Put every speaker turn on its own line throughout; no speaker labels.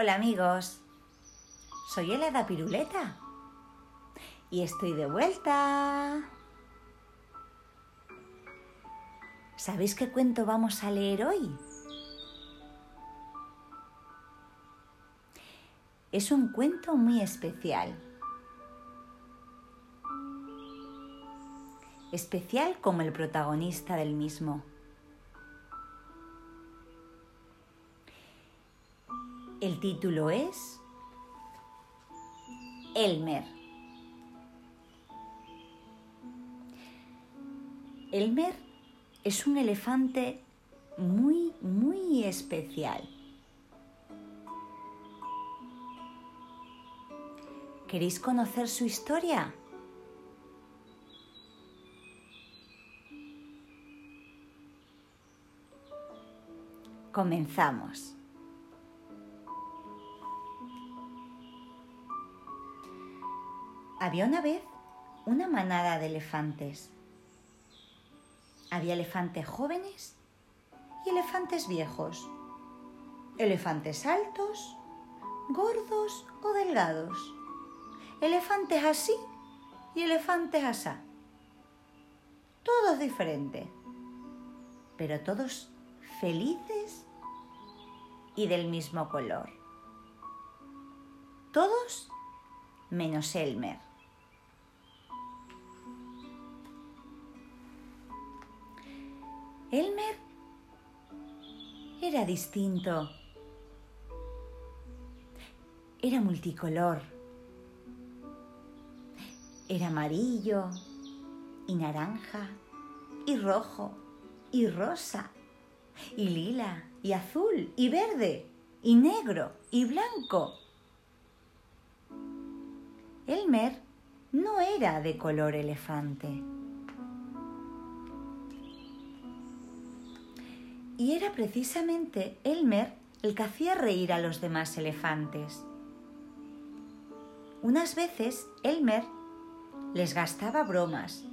Hola amigos, soy Helada Piruleta y estoy de vuelta. ¿Sabéis qué cuento vamos a leer hoy? Es un cuento muy especial. Especial como el protagonista del mismo. El título es Elmer. Elmer es un elefante muy, muy especial. ¿Queréis conocer su historia? Comenzamos. Había una vez una manada de elefantes. Había elefantes jóvenes y elefantes viejos. Elefantes altos, gordos o delgados. Elefantes así y elefantes asá. Todos diferentes, pero todos felices y del mismo color. Todos menos Elmer. Era distinto. Era multicolor. Era amarillo y naranja y rojo y rosa y lila y azul y verde y negro y blanco. Elmer no era de color elefante. Y era precisamente Elmer el que hacía reír a los demás elefantes. Unas veces Elmer les gastaba bromas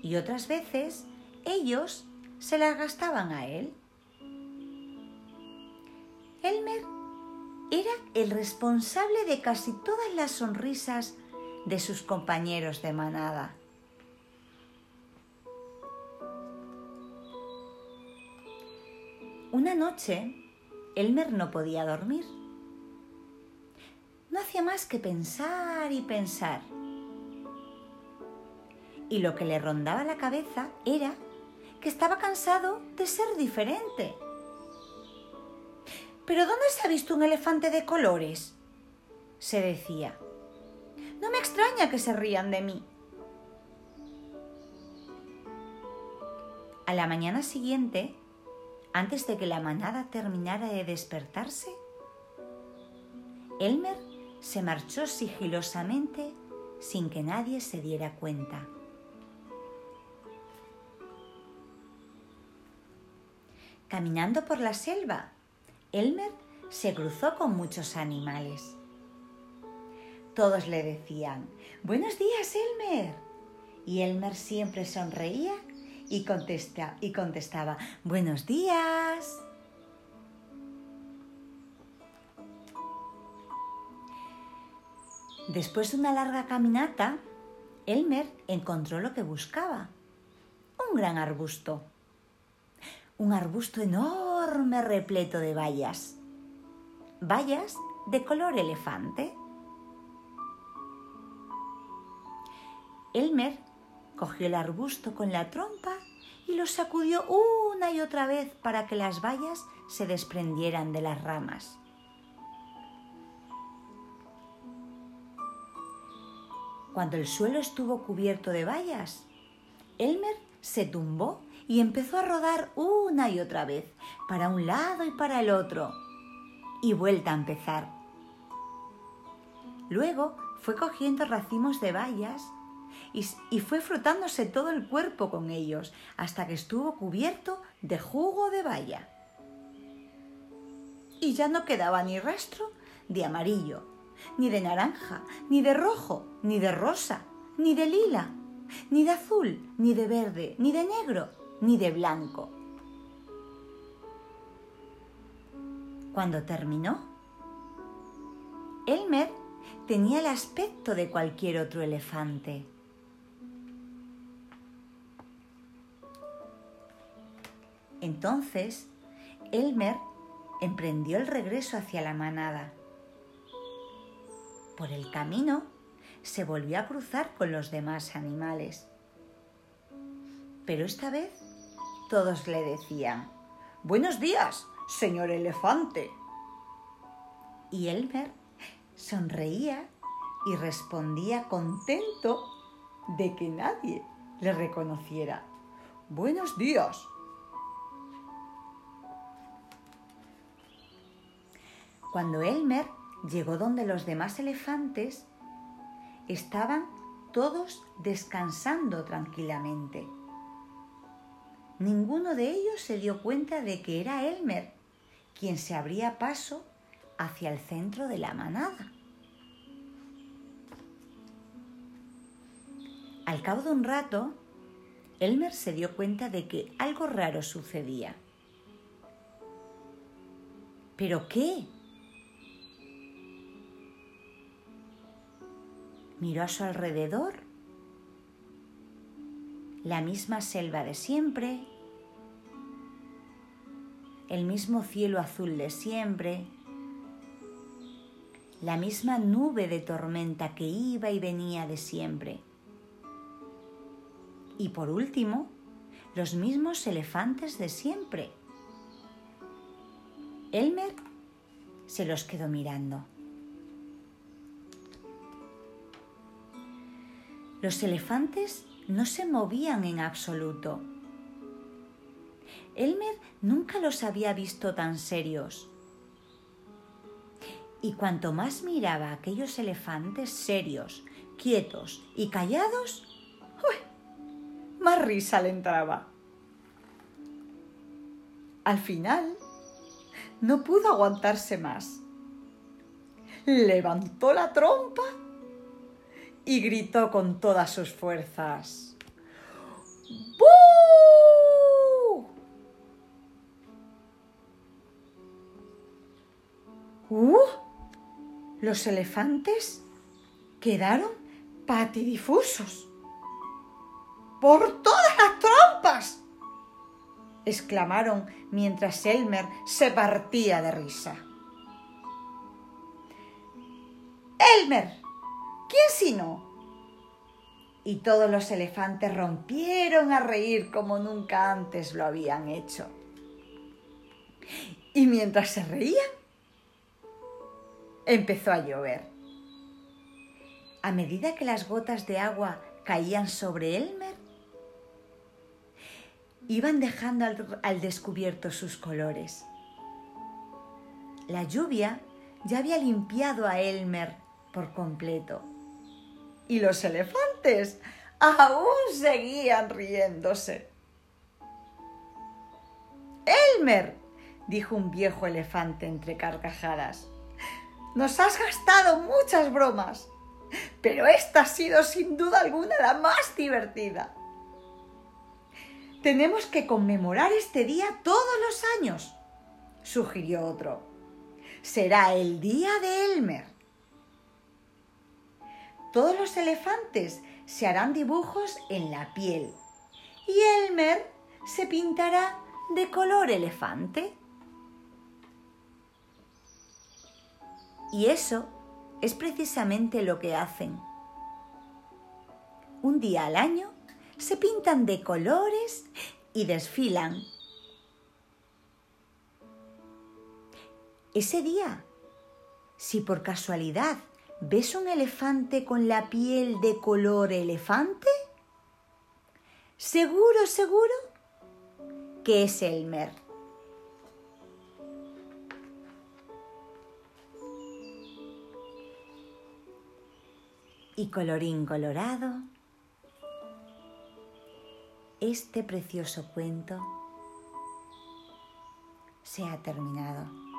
y otras veces ellos se las gastaban a él. Elmer era el responsable de casi todas las sonrisas de sus compañeros de manada. Una noche, Elmer no podía dormir. No hacía más que pensar y pensar. Y lo que le rondaba la cabeza era que estaba cansado de ser diferente. ¿Pero dónde se ha visto un elefante de colores? se decía. No me extraña que se rían de mí. A la mañana siguiente, antes de que la manada terminara de despertarse, Elmer se marchó sigilosamente sin que nadie se diera cuenta. Caminando por la selva, Elmer se cruzó con muchos animales. Todos le decían, Buenos días, Elmer. Y Elmer siempre sonreía y, contesta, y contestaba, buenos días. Después de una larga caminata, Elmer encontró lo que buscaba, un gran arbusto. Un arbusto enorme repleto de bayas. Bayas de color elefante. Elmer cogió el arbusto con la trompa y lo sacudió una y otra vez para que las bayas se desprendieran de las ramas. Cuando el suelo estuvo cubierto de bayas, Elmer se tumbó y empezó a rodar una y otra vez, para un lado y para el otro, y vuelta a empezar. Luego fue cogiendo racimos de bayas y, fue frotándose todo el cuerpo con ellos hasta que estuvo cubierto de jugo de baya. Y ya no quedaba ni rastro de amarillo, ni de naranja, ni de rojo, ni de rosa, ni de lila, ni de azul, ni de verde, ni de negro, ni de blanco. Cuando terminó, Elmer tenía el aspecto de cualquier otro elefante. Entonces, Elmer emprendió el regreso hacia la manada. Por el camino, se volvió a cruzar con los demás animales. Pero esta vez todos le decían, Buenos días, señor elefante. Y Elmer sonreía y respondía contento de que nadie le reconociera. Buenos días. Cuando Elmer llegó donde los demás elefantes, estaban todos descansando tranquilamente. Ninguno de ellos se dio cuenta de que era Elmer quien se abría paso hacia el centro de la manada. Al cabo de un rato, Elmer se dio cuenta de que algo raro sucedía. ¿Pero qué? Miró a su alrededor. La misma selva de siempre, el mismo cielo azul de siempre, la misma nube de tormenta que iba y venía de siempre. Y por último, los mismos elefantes de siempre. Elmer se los quedó mirando. Los elefantes no se movían en absoluto. Elmer nunca los había visto tan serios. Y cuanto más miraba a aquellos elefantes serios, quietos y callados, más risa le entraba. Al final, no pudo aguantarse más. Levantó la trompa y gritó con todas sus fuerzas. ¡Bú! ¡Uh! Los elefantes quedaron patidifusos. ¡Por todas las trompas! exclamaron mientras Elmer se partía de risa. Elmer, ¿Quién sino? Y todos los elefantes rompieron a reír como nunca antes lo habían hecho. Y mientras se reían, empezó a llover. A medida que las gotas de agua caían sobre Elmer, iban dejando al, al, descubierto sus colores. La lluvia ya había limpiado a Elmer por completo y los elefantes aún seguían riéndose. Elmer, dijo un viejo elefante entre carcajadas, nos has gastado muchas bromas, pero esta ha sido sin duda alguna la más divertida. Tenemos que conmemorar este día todos los años, sugirió otro. Será el día de Elmer todos los elefantes se harán dibujos en la piel y Elmer se pintará de color elefante. Y eso es precisamente lo que hacen. Un día al año se pintan de colores y desfilan. Ese día, si por casualidad ¿Ves un elefante con la piel de color elefante? Seguro, seguro que es Elmer. Y colorín colorado, este precioso cuento se ha terminado.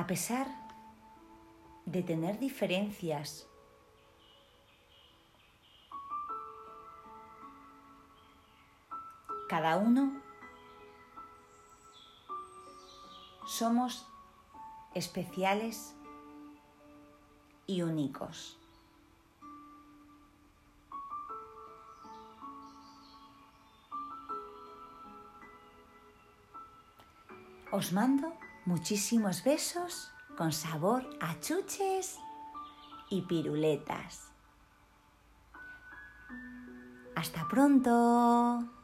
A pesar de tener diferencias Cada uno somos especiales y únicos. Os mando muchísimos besos con sabor a chuches y piruletas. Hasta pronto.